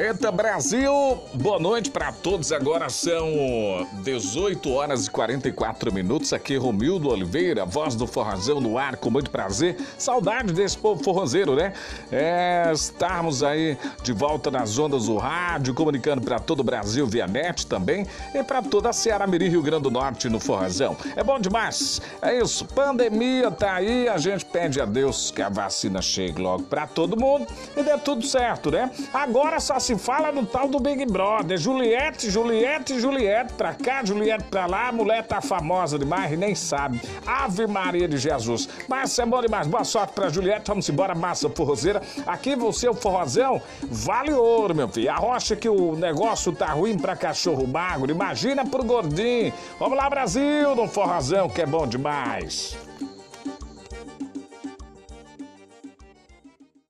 Eita Brasil, boa noite para todos. Agora são 18 horas e 44 minutos. Aqui Romildo Oliveira, voz do Forrozão no ar, com muito prazer. Saudade desse povo forrozeiro, né? É, estarmos aí de volta nas ondas do rádio, comunicando para todo o Brasil via net também e para toda a Ceará Mirim, Rio Grande do Norte no Forrozão. É bom demais. É isso, pandemia tá aí, a gente pede a Deus que a vacina chegue logo para todo mundo e dê tudo certo, né? Agora só se se fala no tal do Big Brother. Juliette, Juliette, Juliette pra cá, Juliette pra lá. A mulher tá famosa demais e nem sabe. Ave Maria de Jesus. Mas é bom demais. Boa sorte pra Juliette. Vamos embora, massa forrozeira. Aqui você, o forrozão, vale ouro, meu filho. Arrocha que o negócio tá ruim pra cachorro magro. Imagina pro gordinho. Vamos lá, Brasil, no forrozão, que é bom demais.